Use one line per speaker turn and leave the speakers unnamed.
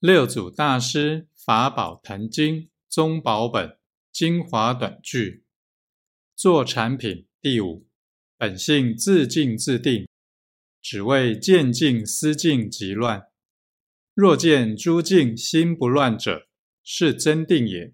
六祖大师法宝坛经宗宝本精华短句，做产品第五，本性自净自定，只为见净思净即乱。若见诸境心不乱者，是真定也。